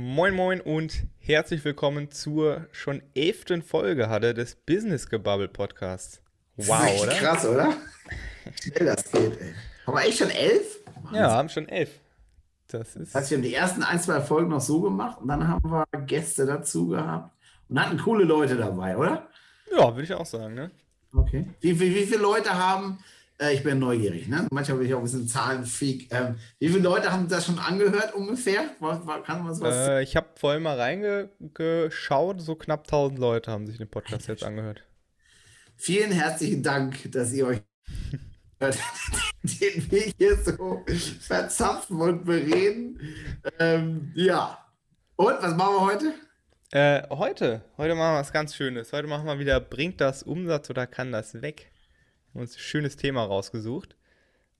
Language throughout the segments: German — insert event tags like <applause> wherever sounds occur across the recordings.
Moin Moin und herzlich willkommen zur schon elften Folge hatte des Business Gebubble Podcasts. Wow, das ist oder? Krass, oder? Schnell das geht, ey. Haben wir echt schon elf? Ja, haben schon elf. Das ist. Das heißt, wir haben die ersten ein, zwei Folgen noch so gemacht und dann haben wir Gäste dazu gehabt und hatten coole Leute dabei, oder? Ja, würde ich auch sagen, ne? Okay. Wie, wie, wie viele Leute haben äh, ich bin neugierig, ne? Manchmal bin ich auch ein bisschen Zahlenfreak. Ähm, wie viele Leute haben das schon angehört ungefähr? War, war, kann man sowas äh, ich habe vorhin mal reingeschaut, so knapp 1000 Leute haben sich den Podcast jetzt angehört. Vielen herzlichen Dank, dass ihr euch <laughs> den Weg hier so verzapfen und bereden. Ähm, ja. Und was machen wir heute? Äh, heute, heute machen wir was ganz Schönes. Heute machen wir wieder, bringt das Umsatz oder kann das weg? Uns ein schönes Thema rausgesucht.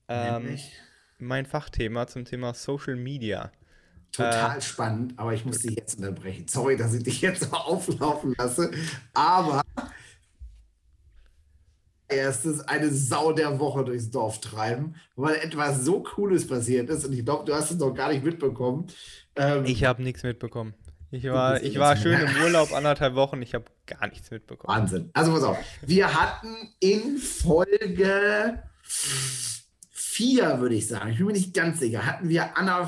Ähm, mein Fachthema zum Thema Social Media. Total äh, spannend, aber ich muss dich jetzt unterbrechen. Sorry, dass ich dich jetzt <laughs> auflaufen lasse. Aber erstes eine Sau der Woche durchs Dorf treiben, weil etwas so Cooles passiert ist und ich glaube, du hast es noch gar nicht mitbekommen. Ähm, ich habe nichts mitbekommen. Ich war, ich war schön im Urlaub, anderthalb Wochen, ich habe gar nichts mitbekommen. Wahnsinn. Also pass auf, wir hatten in Folge vier, würde ich sagen, ich bin mir nicht ganz sicher, hatten wir Anna,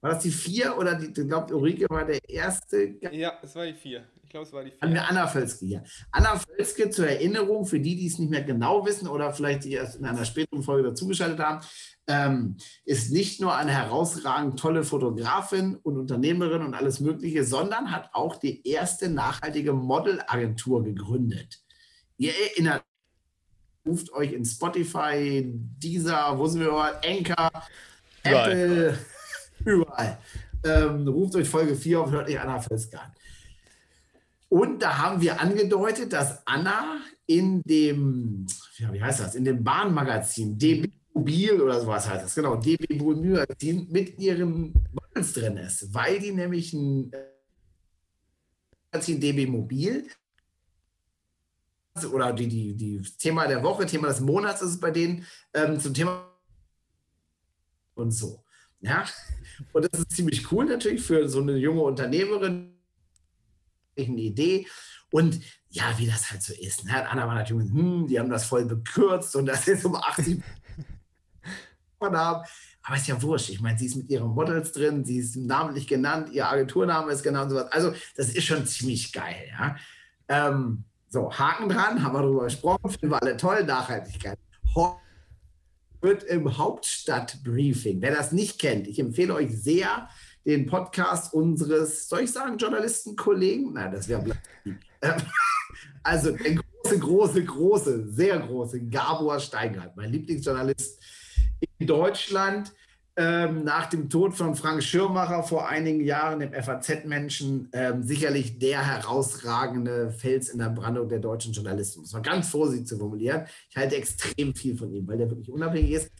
war das die vier oder die, ich glaube, Ulrike war der erste? Ja, es war die vier. Glaube, es war die vier. Hatten wir Anna Völzke hier. Anna Völzke zur Erinnerung, für die, die es nicht mehr genau wissen oder vielleicht die erst in einer späteren Folge dazugeschaltet haben, ähm, ist nicht nur eine herausragend tolle Fotografin und Unternehmerin und alles Mögliche, sondern hat auch die erste nachhaltige Modelagentur gegründet. Ihr erinnert, ruft euch in Spotify, Deezer, wo sind wir überall, Anchor, Apple, <laughs> überall. Ähm, ruft euch Folge 4 auf, hört euch Anna Völzke an. Und da haben wir angedeutet, dass Anna in dem, ja, wie heißt das, in dem Bahnmagazin DB Mobil oder sowas heißt das, genau, DB Magazin mit ihren Models drin ist, weil die nämlich ein Magazin DB Mobil oder die, die, die Thema der Woche, Thema des Monats ist es bei denen ähm, zum Thema und so. Ja, und das ist ziemlich cool natürlich für so eine junge Unternehmerin, eine Idee. Und ja, wie das halt so ist. Ne? Anna war natürlich, hm, die haben das voll bekürzt und das ist um 80 haben. <laughs> Aber ist ja wurscht. Ich meine, sie ist mit ihren Models drin, sie ist namentlich genannt, ihr Agenturname ist genannt und sowas. Also, das ist schon ziemlich geil, ja. Ähm, so, Haken dran, haben wir darüber gesprochen, finden wir alle toll, Nachhaltigkeit. Wird im Hauptstadtbriefing. Wer das nicht kennt, ich empfehle euch sehr den Podcast unseres, soll ich sagen, Journalistenkollegen? Nein, das wäre ähm, <laughs> Also der große, große, große, sehr große Gabor Steingart, mein Lieblingsjournalist, in Deutschland ähm, nach dem Tod von Frank Schirmacher vor einigen Jahren, dem FAZ-Menschen, ähm, sicherlich der herausragende Fels in der Brandung der deutschen Journalismus. Das war ganz vorsichtig zu formulieren. Ich halte extrem viel von ihm, weil der wirklich unabhängig ist.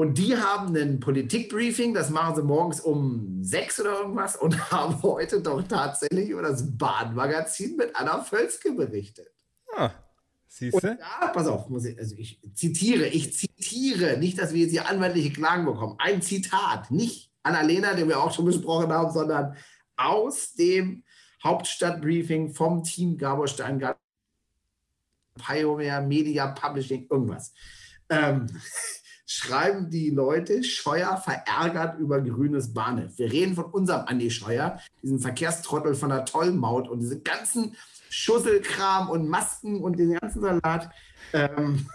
Und die haben ein Politikbriefing, das machen sie morgens um sechs oder irgendwas und <laughs> haben heute doch tatsächlich über das Bahnmagazin mit Anna Völzke berichtet. Ah, Siehst du? Ja, pass auf, ich, also ich zitiere, ich zitiere, nicht, dass wir jetzt hier anwaltliche Klagen bekommen. Ein Zitat, nicht Annalena, den wir auch schon besprochen haben, sondern aus dem Hauptstadtbriefing vom Team Gabor Steingart, Pioneer Media Publishing, irgendwas. Ähm, schreiben die Leute Scheuer verärgert über grünes Bahnhof. Wir reden von unserem Andi Scheuer, diesem Verkehrstrottel von der Tollmaut und diese ganzen Schusselkram und Masken und den ganzen Salat. Ähm,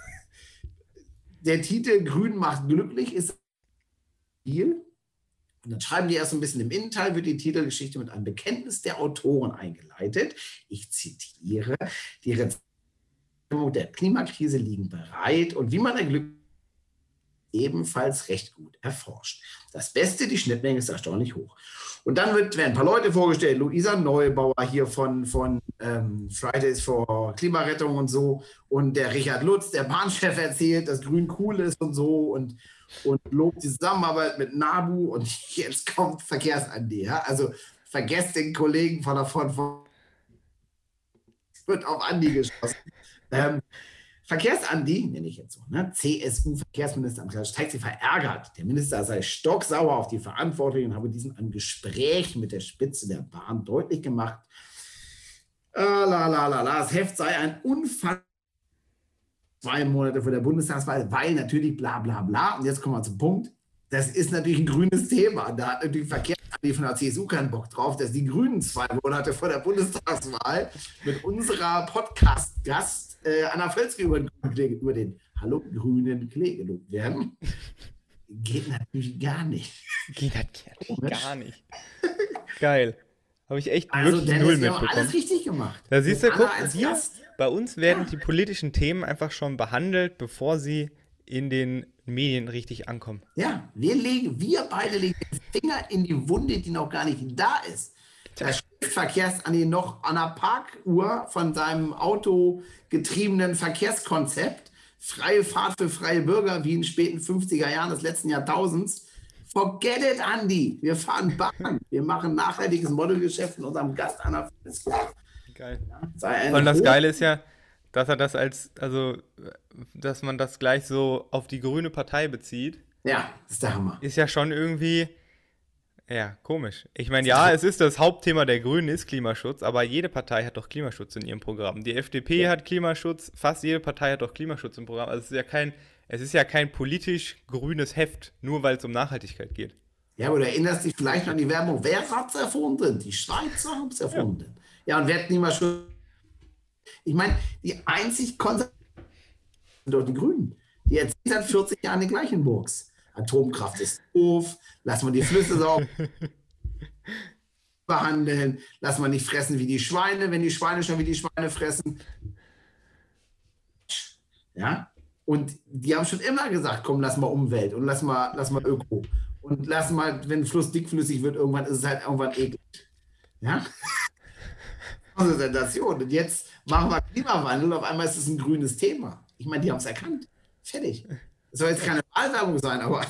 der Titel Grün macht glücklich ist viel. Und dann schreiben die erst ein bisschen im Innenteil, wird die Titelgeschichte mit einem Bekenntnis der Autoren eingeleitet. Ich zitiere, die Rezepte der Klimakrise liegen bereit und wie man ein Glück ebenfalls recht gut erforscht. Das Beste, die Schnittmenge ist erstaunlich hoch. Und dann wird, werden ein paar Leute vorgestellt, Luisa Neubauer hier von, von ähm, Fridays for Klimarettung und so und der Richard Lutz, der Bahnchef erzählt, dass Grün cool ist und so und, und lobt die Zusammenarbeit mit NABU und <laughs> jetzt kommt Verkehrsandi. Ja? Also vergesst den Kollegen von Front von wird auf Andi geschossen. ähm, Verkehrsandi, nenne ich jetzt so, ne? CSU-Verkehrsminister Andreas steigt sie verärgert. Der Minister sei stocksauer auf die Verantwortlichen und habe diesen einem Gespräch mit der Spitze der Bahn deutlich gemacht. Äh, la, la, la, la, das Heft sei ein Unfall zwei Monate vor der Bundestagswahl, weil natürlich bla bla bla. Und jetzt kommen wir zum Punkt. Das ist natürlich ein grünes Thema. Da hat natürlich Verkehrsandi von der CSU keinen Bock drauf, dass die Grünen zwei Monate vor der Bundestagswahl mit unserer Podcast-Gast äh, Anna Völzke über, über den Hallo grünen Klee gelobt werden. Geht natürlich gar nicht. Geht natürlich gar nicht. Geil. Habe ich echt also, wirklich null mitbekommen. alles richtig gemacht. Da siehst du, guck, hier, bei uns werden ja. die politischen Themen einfach schon behandelt, bevor sie in den Medien richtig ankommen. Ja, wir legen, wir beide legen den Finger in die Wunde, die noch gar nicht da ist. Da Verkehrsani noch an der Parkuhr von seinem autogetriebenen Verkehrskonzept, freie Fahrt für freie Bürger wie in den späten 50er Jahren des letzten Jahrtausends. Forget it, Andy. Wir fahren Bahn. Wir machen nachhaltiges Modelgeschäft in unserem Gast an der Geil. Ja, Und das Geile ist ja, dass er das als, also, dass man das gleich so auf die grüne Partei bezieht. Ja, ist der Hammer. Ist ja schon irgendwie ja, komisch. Ich meine, ja, es ist das Hauptthema der Grünen ist Klimaschutz, aber jede Partei hat doch Klimaschutz in ihrem Programm. Die FDP ja. hat Klimaschutz, fast jede Partei hat doch Klimaschutz im Programm. Also es ist ja kein, es ist ja kein politisch grünes Heft, nur weil es um Nachhaltigkeit geht. Ja, aber du erinnerst dich vielleicht an die Werbung. Wer hat es erfunden? Die Schweizer haben es erfunden. Ja. ja, und wer hat Klimaschutz? Ich meine, die einzig konservativen sind doch die Grünen. Die erzählen seit 40 Jahren die gleichen Burgs. Atomkraft ist doof, lass mal die Flüsse sauber <laughs> behandeln, lass mal nicht fressen wie die Schweine, wenn die Schweine schon wie die Schweine fressen. Ja, und die haben schon immer gesagt, komm, lass mal Umwelt und lass mal, lass mal Öko. Und lass mal, wenn ein Fluss dickflüssig wird, irgendwann ist es halt irgendwann eklig. Ja? Ist Sensation. Und jetzt machen wir Klimawandel und auf einmal ist es ein grünes Thema. Ich meine, die haben es erkannt. Fertig. Das soll jetzt keine Wahlwerbung sein, aber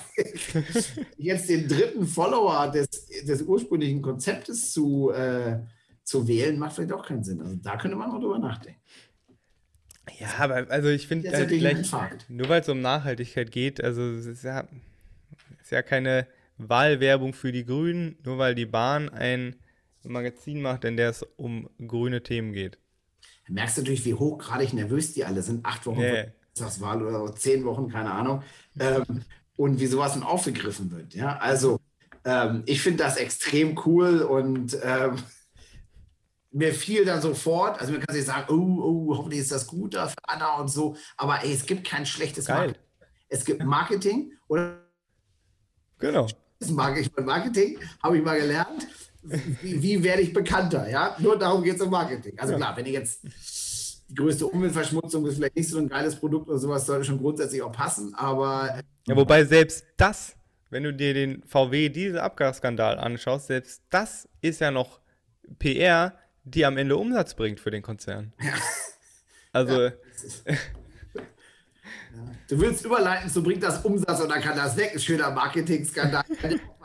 <laughs> jetzt den dritten Follower des, des ursprünglichen Konzeptes zu, äh, zu wählen, macht vielleicht auch keinen Sinn. Also da könnte man mal drüber nachdenken. Ja, aber also ich finde halt nur weil es um Nachhaltigkeit geht, also es ist ja, ist ja keine Wahlwerbung für die Grünen, nur weil die Bahn ein Magazin macht, in der es um grüne Themen geht. Da merkst du natürlich, wie hochgradig nervös die alle sind. Acht Wochen yeah. Bundestagswahl oder zehn Wochen, keine Ahnung. Ähm, und wie sowas dann aufgegriffen wird. Ja, also ähm, ich finde das extrem cool und ähm, mir fiel dann sofort, also man kann sich sagen, oh, oh, hoffentlich ist das gut da für Anna und so, aber ey, es gibt kein schlechtes Geil. Marketing. Es gibt Marketing oder genau. Marketing, habe ich mal gelernt. Wie, wie, werde ich bekannter? Ja, nur darum geht es im Marketing. Also klar, wenn ich jetzt die größte Umweltverschmutzung ist vielleicht nicht so ein geiles Produkt oder sowas, sollte schon grundsätzlich auch passen, aber. Ja, wobei selbst das, wenn du dir den VW diese Abgasskandal anschaust, selbst das ist ja noch PR, die am Ende Umsatz bringt für den Konzern. Ja. Also. Ja. Du willst überleiten, so bringt das Umsatz und dann kann das weg. Ein schöner Marketingskandal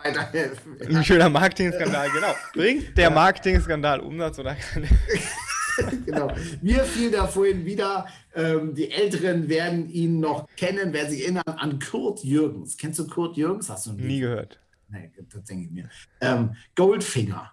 weiterhelfen. Ein schöner Marketingskandal, genau. Bringt der Marketingskandal Umsatz oder kann <laughs> genau. Mir fiel da vorhin wieder, ähm, die Älteren werden ihn noch kennen, werden sich erinnern an Kurt Jürgens. Kennst du Kurt Jürgens? Hast du Nie gehört. Nee, das denke ich mir. Ähm, Goldfinger.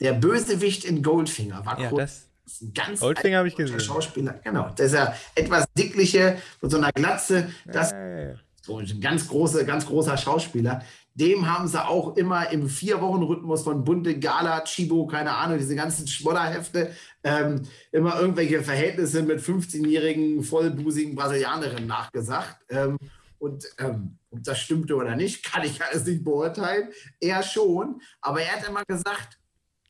Der Bösewicht in Goldfinger war ja, Kurt das ein ganz Goldfinger habe ich gesehen. Schauspieler. Genau, das ist ja etwas dickliche mit so einer Glatze. Das ja, so ein ganz großer, ganz großer Schauspieler. Dem haben sie auch immer im Vier-Wochen-Rhythmus von Bunte, Gala, Chibo, keine Ahnung, diese ganzen Schmodderhefte, ähm, immer irgendwelche Verhältnisse mit 15-jährigen, vollbusigen Brasilianerinnen nachgesagt. Ähm, und ähm, ob das stimmte oder nicht, kann ich alles nicht beurteilen. Er schon. Aber er hat immer gesagt,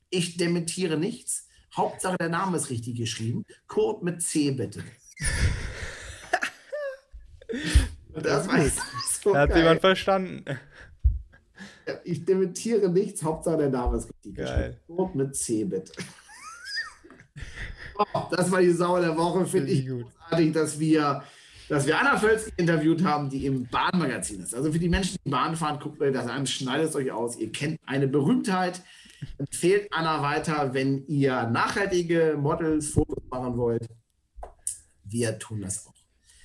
ich dementiere nichts. Hauptsache der Name ist richtig geschrieben. Kurt mit C bitte. <laughs> das weiß <laughs> so Hat jemand verstanden ich dementiere nichts, Hauptsache der Name ist richtig geschrieben. mit C, bitte. <laughs> oh, das war die Sau der Woche, finde ich gut. großartig, dass wir, dass wir Anna Völzke interviewt haben, die im Bahnmagazin ist. Also für die Menschen, die Bahn fahren, guckt euch das an, schneidet es euch aus. Ihr kennt eine Berühmtheit. Empfehlt Anna weiter, wenn ihr nachhaltige Models, Fotos machen wollt. wir tun das auch.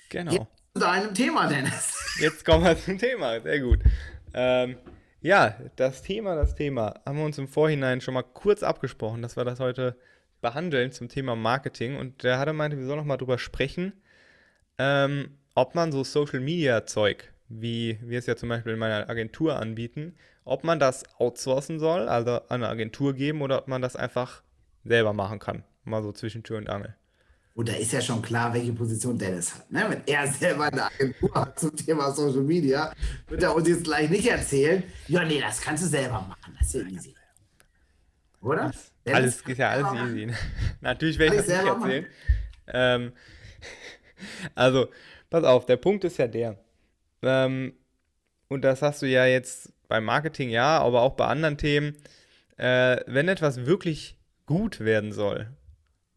Genau. Jetzt zu deinem Thema, Dennis. Jetzt kommen wir zum Thema, sehr gut. Ähm, ja, das Thema, das Thema, haben wir uns im Vorhinein schon mal kurz abgesprochen, dass wir das heute behandeln zum Thema Marketing. Und der hatte meinte, wir sollen noch mal drüber sprechen, ähm, ob man so Social Media Zeug, wie wir es ja zum Beispiel in meiner Agentur anbieten, ob man das outsourcen soll, also an eine Agentur geben, oder ob man das einfach selber machen kann. Mal so zwischen Tür und Angel. Und da ist ja schon klar, welche Position Dennis hat. Ne? Wenn er selber eine Agentur hat zum Thema Social Media, wird er uns jetzt gleich nicht erzählen, ja, nee, das kannst du selber machen. Das ist ja easy. Oder? alles ist ja alles easy. <laughs> Natürlich werde ich das nicht erzählen. Ähm, <laughs> also, pass auf, der Punkt ist ja der. Ähm, und das hast du ja jetzt beim Marketing ja, aber auch bei anderen Themen. Äh, wenn etwas wirklich gut werden soll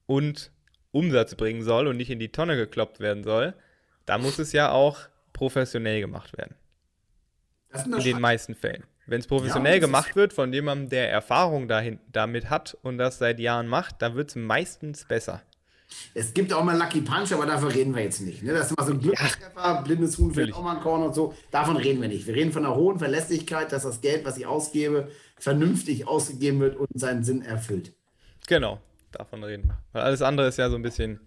und Umsatz bringen soll und nicht in die Tonne gekloppt werden soll, dann muss es ja auch professionell gemacht werden. in den meisten Fällen. Wenn es professionell ja, gemacht wird von jemandem, der Erfahrung dahin, damit hat und das seit Jahren macht, dann wird es meistens besser. Es gibt auch mal Lucky Punch, aber davon reden wir jetzt nicht. Ne? Das ist immer so ein Glückstreffer, ja, blindes Huhn fällt auch mal ein Korn und so. Davon reden wir nicht. Wir reden von einer hohen Verlässlichkeit, dass das Geld, was ich ausgebe, vernünftig ausgegeben wird und seinen Sinn erfüllt. Genau, davon reden. Weil alles andere ist ja so ein bisschen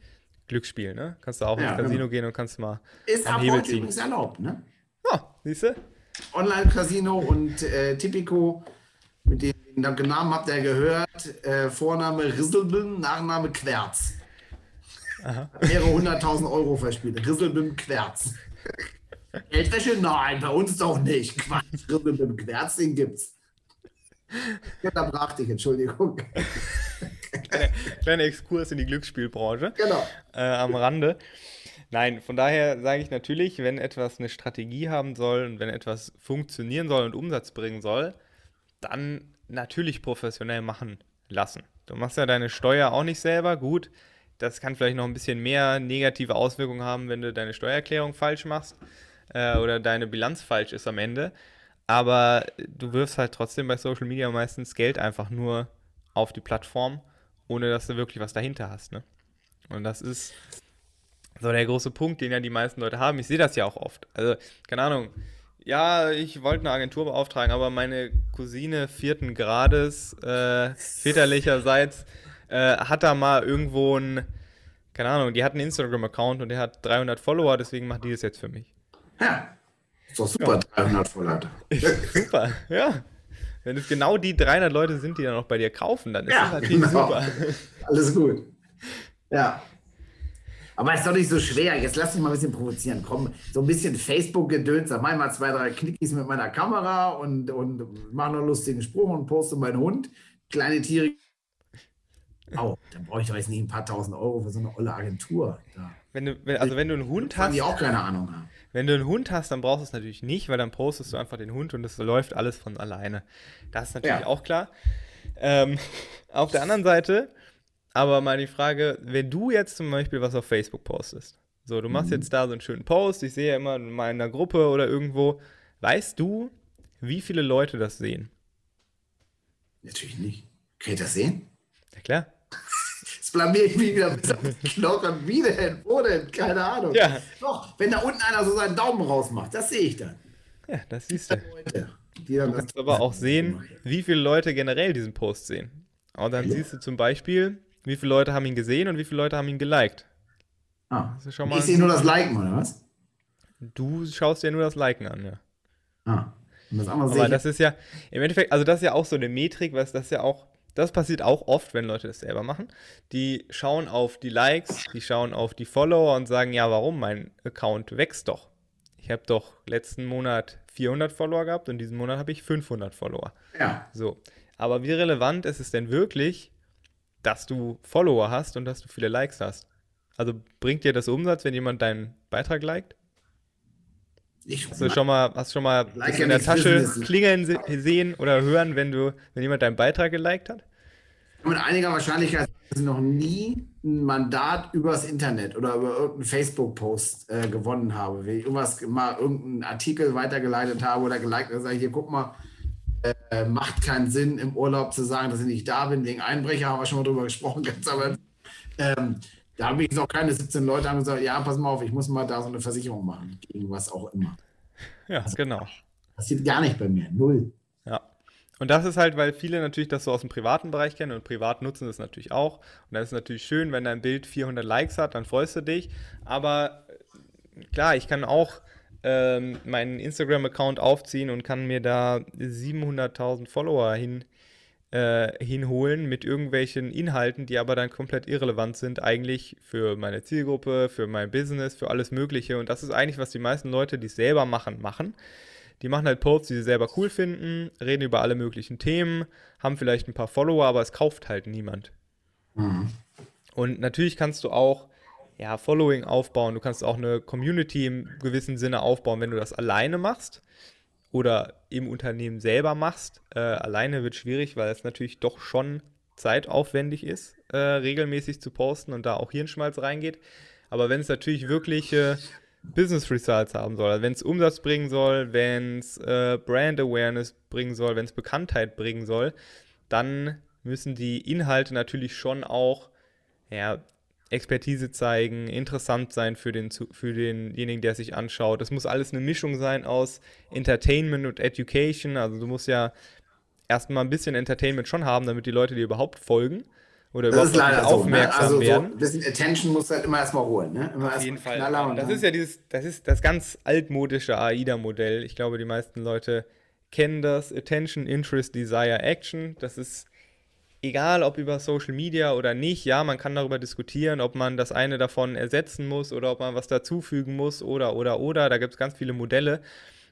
Glücksspiel, ne? Kannst du auch ja, ins Casino genau. gehen und kannst mal. Ist ab Hebel heute übrigens erlaubt, ne? Ja, siehst du? Online-Casino und äh, Tipico, mit dem Namen habt ihr gehört. Äh, Vorname Risselbin, Nachname Querz. Aha. Mehrere hunderttausend Euro verspielt. Risselbim Querz. Geldwäsche? Nein, bei uns doch nicht. Quatsch, Risselbim Querz, den gibt's. Da brach dich, Entschuldigung. Kleiner, kleiner Exkurs in die Glücksspielbranche. Genau. Äh, am Rande. Nein, von daher sage ich natürlich, wenn etwas eine Strategie haben soll und wenn etwas funktionieren soll und Umsatz bringen soll, dann natürlich professionell machen lassen. Du machst ja deine Steuer auch nicht selber, gut. Das kann vielleicht noch ein bisschen mehr negative Auswirkungen haben, wenn du deine Steuererklärung falsch machst äh, oder deine Bilanz falsch ist am Ende. Aber du wirfst halt trotzdem bei Social Media meistens Geld einfach nur auf die Plattform, ohne dass du wirklich was dahinter hast. Ne? Und das ist so der große Punkt, den ja die meisten Leute haben. Ich sehe das ja auch oft. Also, keine Ahnung. Ja, ich wollte eine Agentur beauftragen, aber meine Cousine vierten Grades, äh, väterlicherseits, äh, hat da mal irgendwo ein, keine Ahnung, die hat einen Instagram-Account und der hat 300 Follower, deswegen macht die das jetzt für mich. Ja, ist doch super, ja. 300 Follower. <laughs> super, ja. Wenn es genau die 300 Leute sind, die dann auch bei dir kaufen, dann ist ja, das natürlich genau. super. <laughs> Alles gut. Ja. Aber es ist doch nicht so schwer. Jetzt lass dich mal ein bisschen provozieren. Komm, so ein bisschen Facebook-Gedöns. Sag mal zwei, drei Knickis mit meiner Kamera und, und mach noch einen lustigen Spruch und poste meinen Hund. Kleine Tiere. Au, dann brauche ich doch jetzt nicht ein paar tausend Euro für so eine olle Agentur. Da. Wenn du, wenn, also wenn du einen Hund hast. Die auch keine Ahnung haben. Wenn du einen Hund hast, dann brauchst du es natürlich nicht, weil dann postest du einfach den Hund und es läuft alles von alleine. Das ist natürlich ja. auch klar. Ähm, <laughs> auf der anderen Seite, aber mal die Frage, wenn du jetzt zum Beispiel was auf Facebook postest, so, du machst mhm. jetzt da so einen schönen Post, ich sehe ja immer mal in einer Gruppe oder irgendwo, weißt du, wie viele Leute das sehen? Natürlich nicht. Kann ich das sehen? Ja, klar blamier ich mich wieder bis auf die Knochen. Wie denn? Wo denn? Keine Ahnung. Ja. Doch, wenn da unten einer so seinen Daumen rausmacht, das sehe ich dann. Ja, das siehst du. Leute, du kannst aber auch sehen, wie viele Leute generell diesen Post sehen. Und dann ja. siehst du zum Beispiel, wie viele Leute haben ihn gesehen und wie viele Leute haben ihn geliked. Ah. ich sehe nur das Liken, oder was? Du schaust dir nur das Liken an, ja. Ah. Und das andere Aber das ist ja, im Endeffekt, also das ist ja auch so eine Metrik, was das ist ja auch das passiert auch oft, wenn Leute das selber machen. Die schauen auf die Likes, die schauen auf die Follower und sagen, ja, warum? Mein Account wächst doch. Ich habe doch letzten Monat 400 Follower gehabt und diesen Monat habe ich 500 Follower. Ja. So. Aber wie relevant ist es denn wirklich, dass du Follower hast und dass du viele Likes hast? Also bringt dir das Umsatz, wenn jemand deinen Beitrag liked? Ich hast du schon mal, hast schon mal like in der Tasche klingeln sehen oder hören, wenn du, wenn jemand deinen Beitrag geliked hat? Mit einiger Wahrscheinlichkeit dass ich noch nie ein Mandat übers Internet oder über irgendeinen Facebook-Post äh, gewonnen habe. Wenn ich irgendwas mal irgendeinen Artikel weitergeleitet habe oder geliked habe, sage ich hier, guck mal, äh, macht keinen Sinn, im Urlaub zu sagen, dass ich nicht da bin, wegen Einbrecher, haben wir schon mal drüber gesprochen, <laughs> ganz aber ähm, Da habe ich noch keine 17 Leute haben gesagt, ja, pass mal auf, ich muss mal da so eine Versicherung machen, gegen was auch immer. Ja, das genau. Passiert gar nicht bei mir, null. Ja. Und das ist halt, weil viele natürlich das so aus dem privaten Bereich kennen und privat nutzen das natürlich auch. Und dann ist es natürlich schön, wenn dein Bild 400 Likes hat, dann freust du dich. Aber äh, klar, ich kann auch ähm, meinen Instagram-Account aufziehen und kann mir da 700.000 Follower hin, äh, hinholen mit irgendwelchen Inhalten, die aber dann komplett irrelevant sind, eigentlich für meine Zielgruppe, für mein Business, für alles Mögliche. Und das ist eigentlich, was die meisten Leute, die es selber machen, machen. Die machen halt Posts, die sie selber cool finden, reden über alle möglichen Themen, haben vielleicht ein paar Follower, aber es kauft halt niemand. Mhm. Und natürlich kannst du auch ja, Following aufbauen, du kannst auch eine Community im gewissen Sinne aufbauen, wenn du das alleine machst oder im Unternehmen selber machst. Äh, alleine wird schwierig, weil es natürlich doch schon zeitaufwendig ist, äh, regelmäßig zu posten und da auch Hirnschmalz reingeht. Aber wenn es natürlich wirklich äh, Business Results haben soll, also wenn es Umsatz bringen soll, wenn es äh, Brand Awareness bringen soll, wenn es Bekanntheit bringen soll, dann müssen die Inhalte natürlich schon auch ja, Expertise zeigen, interessant sein für, den, für denjenigen, der sich anschaut. Das muss alles eine Mischung sein aus Entertainment und Education. Also du musst ja erstmal ein bisschen Entertainment schon haben, damit die Leute dir überhaupt folgen oder das überhaupt so, ne? aufmerksam ne? also werden. So ein bisschen Attention musst du halt immer erstmal holen. Ne? Immer Auf erst jeden Fall. Das ist ja dieses, das ist das ganz altmodische AIDA-Modell. Ich glaube, die meisten Leute kennen das. Attention, Interest, Desire, Action. Das ist egal ob über Social Media oder nicht, ja, man kann darüber diskutieren, ob man das eine davon ersetzen muss oder ob man was dazufügen muss oder, oder, oder. Da gibt es ganz viele Modelle.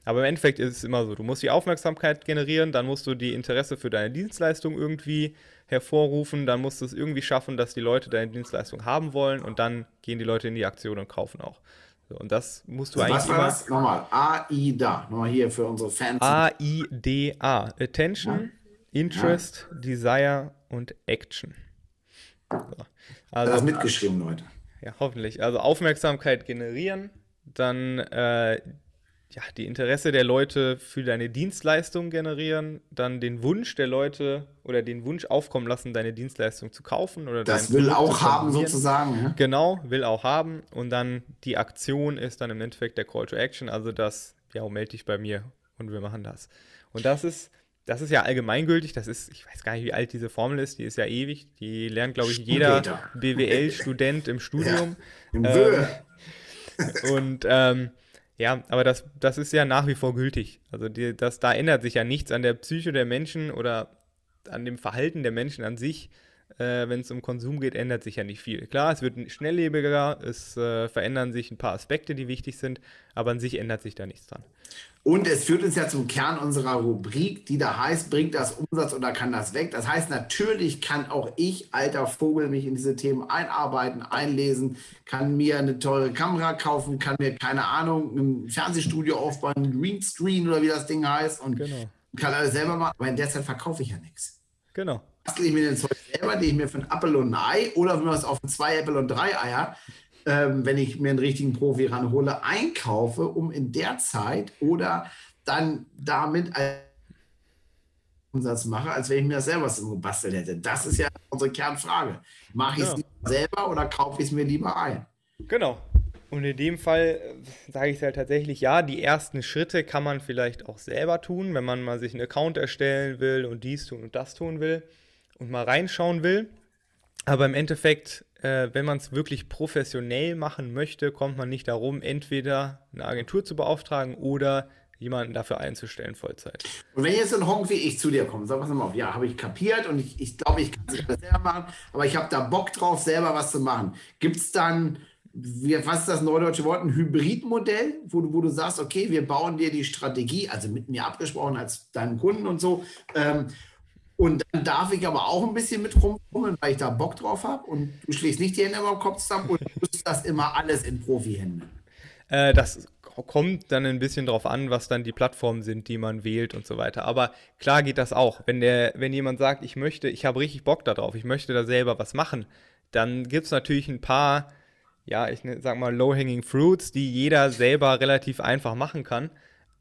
Aber im Endeffekt ist es immer so, du musst die Aufmerksamkeit generieren, dann musst du die Interesse für deine Dienstleistung irgendwie hervorrufen, dann musst du es irgendwie schaffen, dass die Leute deine Dienstleistung haben wollen und dann gehen die Leute in die Aktion und kaufen auch. So, und das musst du also eigentlich. Was war das? Nochmal, AIDA, nochmal hier für unsere Fans. A-I-D-A, Attention, ja. Interest, ja. Desire und Action. So. Also, das mitgeschrieben, Leute. Ja, hoffentlich. Also Aufmerksamkeit generieren, dann äh, ja, die Interesse der Leute für deine Dienstleistung generieren, dann den Wunsch der Leute oder den Wunsch aufkommen lassen, deine Dienstleistung zu kaufen oder das will auch haben sozusagen. Ja? Genau, will auch haben und dann die Aktion ist dann im Endeffekt der Call to Action, also das, ja, melde dich bei mir und wir machen das. Und das ist das ist ja allgemeingültig, das ist, ich weiß gar nicht, wie alt diese Formel ist, die ist ja ewig, die lernt, glaube ich, jeder BWL-Student im Studium. Ja, ähm, und ähm, ja, aber das, das ist ja nach wie vor gültig. Also die, das, da ändert sich ja nichts an der Psyche der Menschen oder an dem Verhalten der Menschen an sich. Äh, Wenn es um Konsum geht, ändert sich ja nicht viel. Klar, es wird schnelllebiger, es äh, verändern sich ein paar Aspekte, die wichtig sind, aber an sich ändert sich da nichts dran. Und es führt uns ja zum Kern unserer Rubrik, die da heißt, bringt das Umsatz oder kann das weg? Das heißt, natürlich kann auch ich, alter Vogel, mich in diese Themen einarbeiten, einlesen, kann mir eine teure Kamera kaufen, kann mir, keine Ahnung, ein Fernsehstudio aufbauen, ein Greenscreen oder wie das Ding heißt und genau. kann alles selber machen. Aber in der Zeit verkaufe ich ja nichts. Genau. Bastel ich mir den Zeug selber, den ich mir für ein Apple und ein Ei oder wenn man es auf zwei Apple und drei Eier ähm, wenn ich mir einen richtigen Profi ranhole, einkaufe, um in der Zeit oder dann damit Umsatz mache, als wenn ich mir das selber so gebastelt hätte. Das ist ja unsere Kernfrage. Mache ich es ja. selber oder kaufe ich es mir lieber ein? Genau. Und in dem Fall äh, sage ich halt tatsächlich, ja, die ersten Schritte kann man vielleicht auch selber tun, wenn man mal sich einen Account erstellen will und dies tun und das tun will und mal reinschauen will. Aber im Endeffekt äh, wenn man es wirklich professionell machen möchte, kommt man nicht darum, entweder eine Agentur zu beauftragen oder jemanden dafür einzustellen, Vollzeit. Und wenn jetzt ein Honk wie ich zu dir kommt, sag mal auf, ja, habe ich kapiert und ich, ich glaube, ich kann es selber machen, aber ich habe da Bock drauf, selber was zu machen. Gibt es dann, wie, was ist das neudeutsche Wort, ein Hybridmodell, wo du, wo du sagst, okay, wir bauen dir die Strategie, also mit mir abgesprochen als deinem Kunden und so, ähm, und dann darf ich aber auch ein bisschen mit rumfummeln, weil ich da Bock drauf habe. Und du schlägst nicht die Hände über den Kopf zusammen und tust das immer alles in Profi-Hände. Äh, das kommt dann ein bisschen drauf an, was dann die Plattformen sind, die man wählt und so weiter. Aber klar geht das auch. Wenn, der, wenn jemand sagt, ich möchte, ich habe richtig Bock darauf, ich möchte da selber was machen, dann gibt es natürlich ein paar, ja, ich ne, sag mal, low-hanging fruits, die jeder selber relativ einfach machen kann.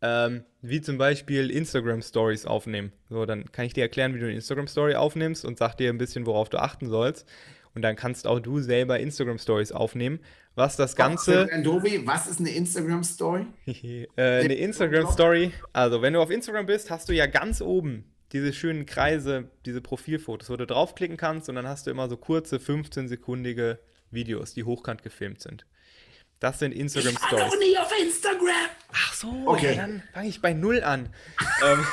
Ähm, wie zum Beispiel Instagram Stories aufnehmen. So, dann kann ich dir erklären, wie du eine Instagram Story aufnimmst und sag dir ein bisschen, worauf du achten sollst. und dann kannst auch du selber Instagram Stories aufnehmen. Was das Ganze. Dovi, was ist eine Instagram Story? <laughs> äh, eine Instagram Story. Also, wenn du auf Instagram bist, hast du ja ganz oben diese schönen Kreise, diese Profilfotos, wo du draufklicken kannst und dann hast du immer so kurze 15-sekundige Videos, die hochkant gefilmt sind. Das sind Instagram ich Stories. Ich doch nie auf Instagram. Ach so, okay. Dann fange ich bei null an. <laughs> Ähm,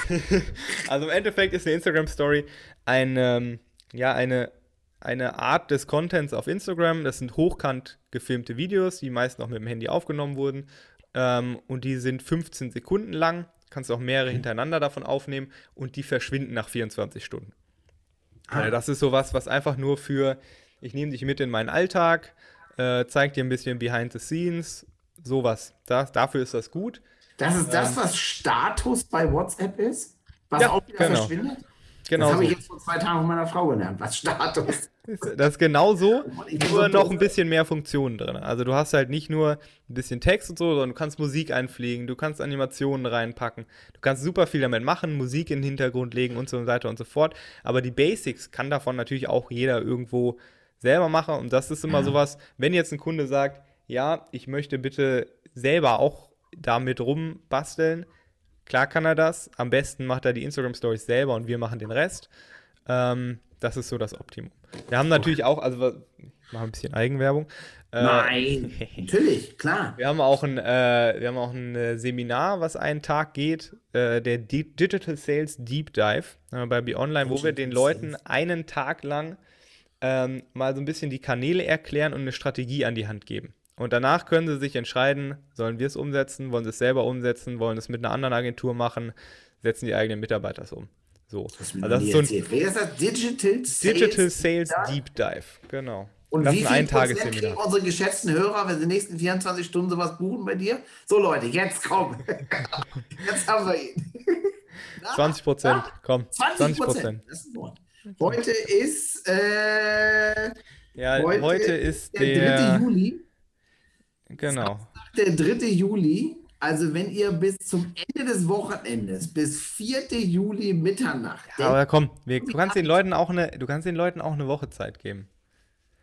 also im Endeffekt ist eine Instagram Story eine, ähm, ja, eine, eine Art des Contents auf Instagram. Das sind hochkant gefilmte Videos, die meist noch mit dem Handy aufgenommen wurden. Ähm, und die sind 15 Sekunden lang. Kannst auch mehrere hintereinander davon aufnehmen und die verschwinden nach 24 Stunden. Ah. Also das ist sowas, was einfach nur für, ich nehme dich mit in meinen Alltag, äh, zeigt dir ein bisschen behind the scenes, sowas. Das, dafür ist das gut. Das ist das, ähm, was Status bei WhatsApp ist? Was ja, auch wieder genau. verschwindet? Genau. Das habe ich jetzt vor zwei Tagen von meiner Frau gelernt, was Status. <laughs> Das ist genau so, nur noch ein bisschen mehr Funktionen drin. Also du hast halt nicht nur ein bisschen Text und so, sondern du kannst Musik einpflegen, du kannst Animationen reinpacken, du kannst super viel damit machen, Musik in den Hintergrund legen und so weiter und so fort. Aber die Basics kann davon natürlich auch jeder irgendwo selber machen. Und das ist immer ja. sowas, wenn jetzt ein Kunde sagt, ja, ich möchte bitte selber auch damit rumbasteln, Klar kann er das. Am besten macht er die Instagram Stories selber und wir machen den Rest. Ähm, das ist so das Optimum. Wir haben natürlich auch, also ich mache ein bisschen Eigenwerbung. Äh, Nein, <laughs> natürlich, klar. Wir haben auch ein, äh, wir haben auch ein äh, Seminar, was einen Tag geht, äh, der Digital Sales Deep Dive äh, bei Be Online, wo wir den Leuten einen Tag lang ähm, mal so ein bisschen die Kanäle erklären und eine Strategie an die Hand geben. Und danach können sie sich entscheiden, sollen wir es umsetzen, wollen sie es selber umsetzen, wollen es mit einer anderen Agentur machen, setzen die eigenen Mitarbeiter es um. So. Das also das ist so ein Wer ist das? Digital Sales, Digital Sales Deep Dive, genau. Und das wie viel Prozent kriegen unsere geschätzten Hörer, wenn sie in den nächsten 24 Stunden sowas buchen bei dir? So Leute, jetzt komm. <laughs> jetzt haben wir ihn. <laughs> 20 Prozent, komm. 20 Prozent. Das ist ein Wort. Heute ist, äh, ja, heute, heute ist der, der 3. Juli. Genau. Der 3. Juli, also wenn ihr bis zum Ende des Wochenendes, bis 4. Juli Mitternacht. Ja, aber komm, wir, du, kannst den Leuten auch eine, du kannst den Leuten auch eine Woche Zeit geben.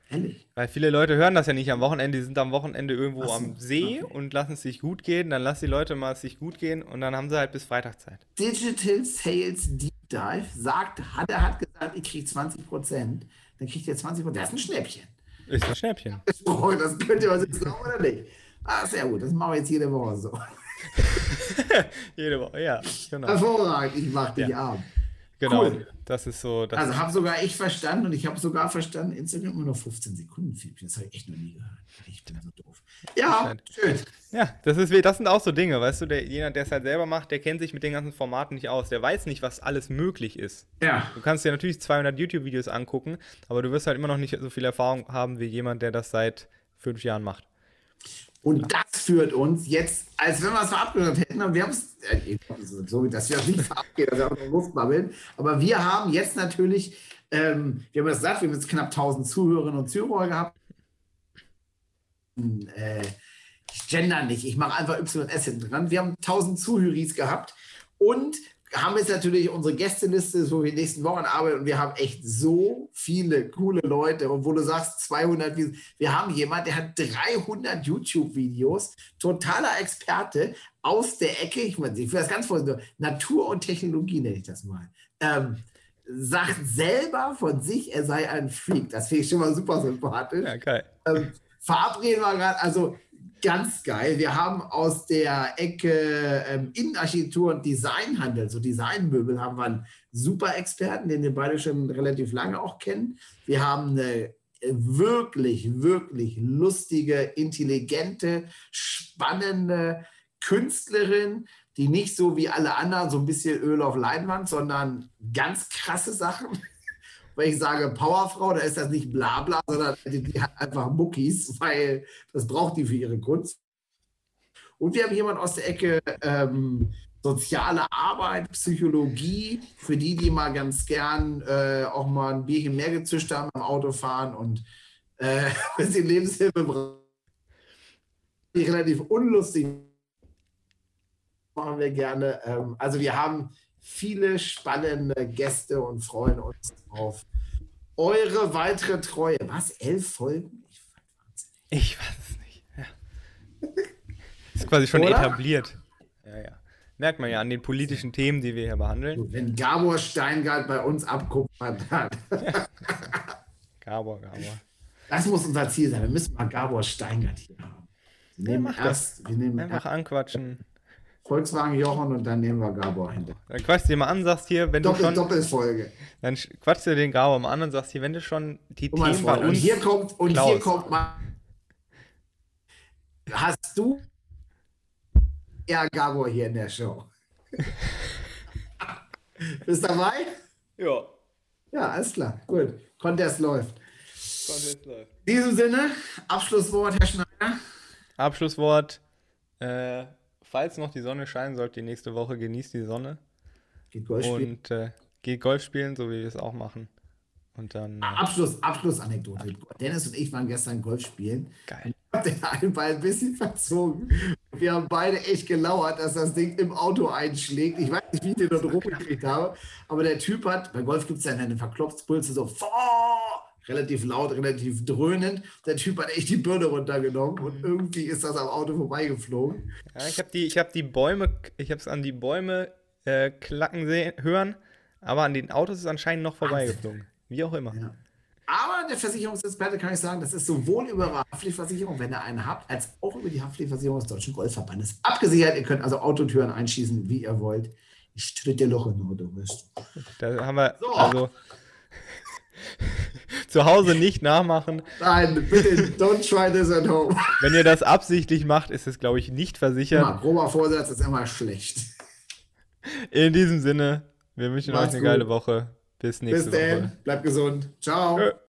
Ehrlich? Weil viele Leute hören das ja nicht am Wochenende, die sind am Wochenende irgendwo so, am See okay. und lassen es sich gut gehen. Dann lass die Leute mal es sich gut gehen und dann haben sie halt bis Freitag Zeit. Digital Sales Deep Dive sagt, hat, er hat gesagt, ich kriege 20 Prozent. Dann kriegt ihr 20 Prozent. Das ist ein Schnäppchen. Ist ein Schnäppchen. <laughs> Das könnt ihr was jetzt glauben oder nicht? Ah, sehr gut. Das machen wir jetzt jede Woche so. <laughs> jede Woche, ja. Genau. Hervorragend. Ich mach dich ja. arm. Genau, cool. das ist so. Das also habe sogar ich verstanden und ich habe sogar verstanden, Instagram nur noch 15 Sekunden Filmchen. Das habe ich echt noch nie gehört. Ich bin so doof. Ja, schön. Ja, das, ist, das sind auch so Dinge, weißt du, der, jemand, der es halt selber macht, der kennt sich mit den ganzen Formaten nicht aus. Der weiß nicht, was alles möglich ist. Ja. Du kannst dir natürlich 200 YouTube-Videos angucken, aber du wirst halt immer noch nicht so viel Erfahrung haben wie jemand, der das seit fünf Jahren macht. Und das führt uns jetzt, als wenn wir es verabredet hätten, und wir haben es, äh, so dass wir es nicht verabredet, dass wir auch nur Luftbabbeln, aber wir haben jetzt natürlich, ähm, wir haben es gesagt, wir haben jetzt knapp 1000 Zuhörerinnen und Zuhörer gehabt. Äh, ich gender nicht, ich mache einfach YS hinten dran. Wir haben 1000 Zuhöris gehabt und haben jetzt natürlich unsere Gästeliste so wie die nächsten Wochen arbeiten und wir haben echt so viele coole Leute. Und wo du sagst 200, wir haben jemanden, der hat 300 YouTube-Videos, totaler Experte aus der Ecke, ich meine, ich will das ganz vorsichtig, Natur und Technologie nenne ich das mal. Ähm, sagt selber von sich, er sei ein Freak. Das finde ich schon mal super sympathisch. Ja, geil. Ähm, verabreden wir gerade, also ganz geil. Wir haben aus der Ecke ähm, Innenarchitektur und Designhandel, so Designmöbel, haben wir einen super Experten, den wir beide schon relativ lange auch kennen. Wir haben eine wirklich, wirklich lustige, intelligente, spannende Künstlerin, die nicht so wie alle anderen so ein bisschen Öl auf Leinwand, sondern ganz krasse Sachen wenn ich sage Powerfrau, da ist das nicht Blabla, sondern die hat einfach Muckis, weil das braucht die für ihre Kunst. Und wir haben jemanden aus der Ecke ähm, soziale Arbeit, Psychologie, für die, die mal ganz gern äh, auch mal ein Bierchen mehr gezischt haben beim Autofahren und äh, <laughs> wenn sie Lebenshilfe brauchen, relativ unlustig machen wir gerne. Ähm, also wir haben viele spannende Gäste und freuen uns auf eure weitere Treue. Was? Elf Folgen? Ich weiß es nicht. Ja. Ist quasi schon Oder? etabliert. Ja, ja. Merkt man ja an den politischen Themen, die wir hier behandeln. Wenn Gabor Steingart bei uns abkupfert hat. <laughs> Gabor, Gabor. Das muss unser Ziel sein. Wir müssen mal Gabor Steingart hier haben. Wir nehmen ja, erst, wir nehmen Einfach anquatschen. Volkswagen Jochen und dann nehmen wir Gabor hinter. Dann quatschst du dir mal an, sagst hier, wenn Doppel, du schon... Doppelfolge. Dann quatschst du den Gabor mal an und sagst hier, wenn du schon die oh, Themen bei uns... Und hier kommt, und hier kommt mal... Hast du ja, Gabor hier in der Show. <laughs> Bist dabei? Ja. Ja, alles klar. Gut. Contest läuft. Contest läuft. In diesem Sinne, Abschlusswort, Herr Schneider. Abschlusswort. Äh, falls noch die Sonne scheinen sollte, die nächste Woche genießt die Sonne. Geht Golf spielen. Und äh, geht Golf spielen, so wie wir es auch machen. Und dann. Äh, Abschluss, Abschlussanekdote. Dennis und ich waren gestern Golf spielen. Geil. Ich habe den einen Ball ein bisschen verzogen. Wir haben beide echt gelauert, dass das Ding im Auto einschlägt. Ich weiß nicht, wie ich den dort rumgekriegt habe. Aber der Typ hat, bei Golf gibt es ja eine Verklopfspulse so, relativ laut, relativ dröhnend. Der Typ hat echt die Birne runtergenommen und mhm. irgendwie ist das am Auto vorbeigeflogen. Ja, ich habe die, hab die Bäume, ich habe es an die Bäume äh, klacken sehen, hören, aber an den Autos ist es anscheinend noch vorbeigeflogen. Wie auch immer. Ja. Aber der Versicherungsexperte kann ich sagen, das ist sowohl über eure Haftpflichtversicherung, wenn ihr eine habt, als auch über die Haftpflichtversicherung des Deutschen Golfverbandes abgesichert. Ihr könnt also Autotüren einschießen, wie ihr wollt. Ich tritt dir Loch in den Auto, Da haben wir, so. also <laughs> zu Hause nicht nachmachen. Nein, bitte, don't try this at home. Wenn ihr das absichtlich macht, ist es, glaube ich, nicht versichert. Immer, grober Vorsatz ist immer schlecht. In diesem Sinne, wir wünschen Macht's euch eine gut. geile Woche. Bis nächste Bis Woche. Bis dann. Bleibt gesund. Ciao. Äh.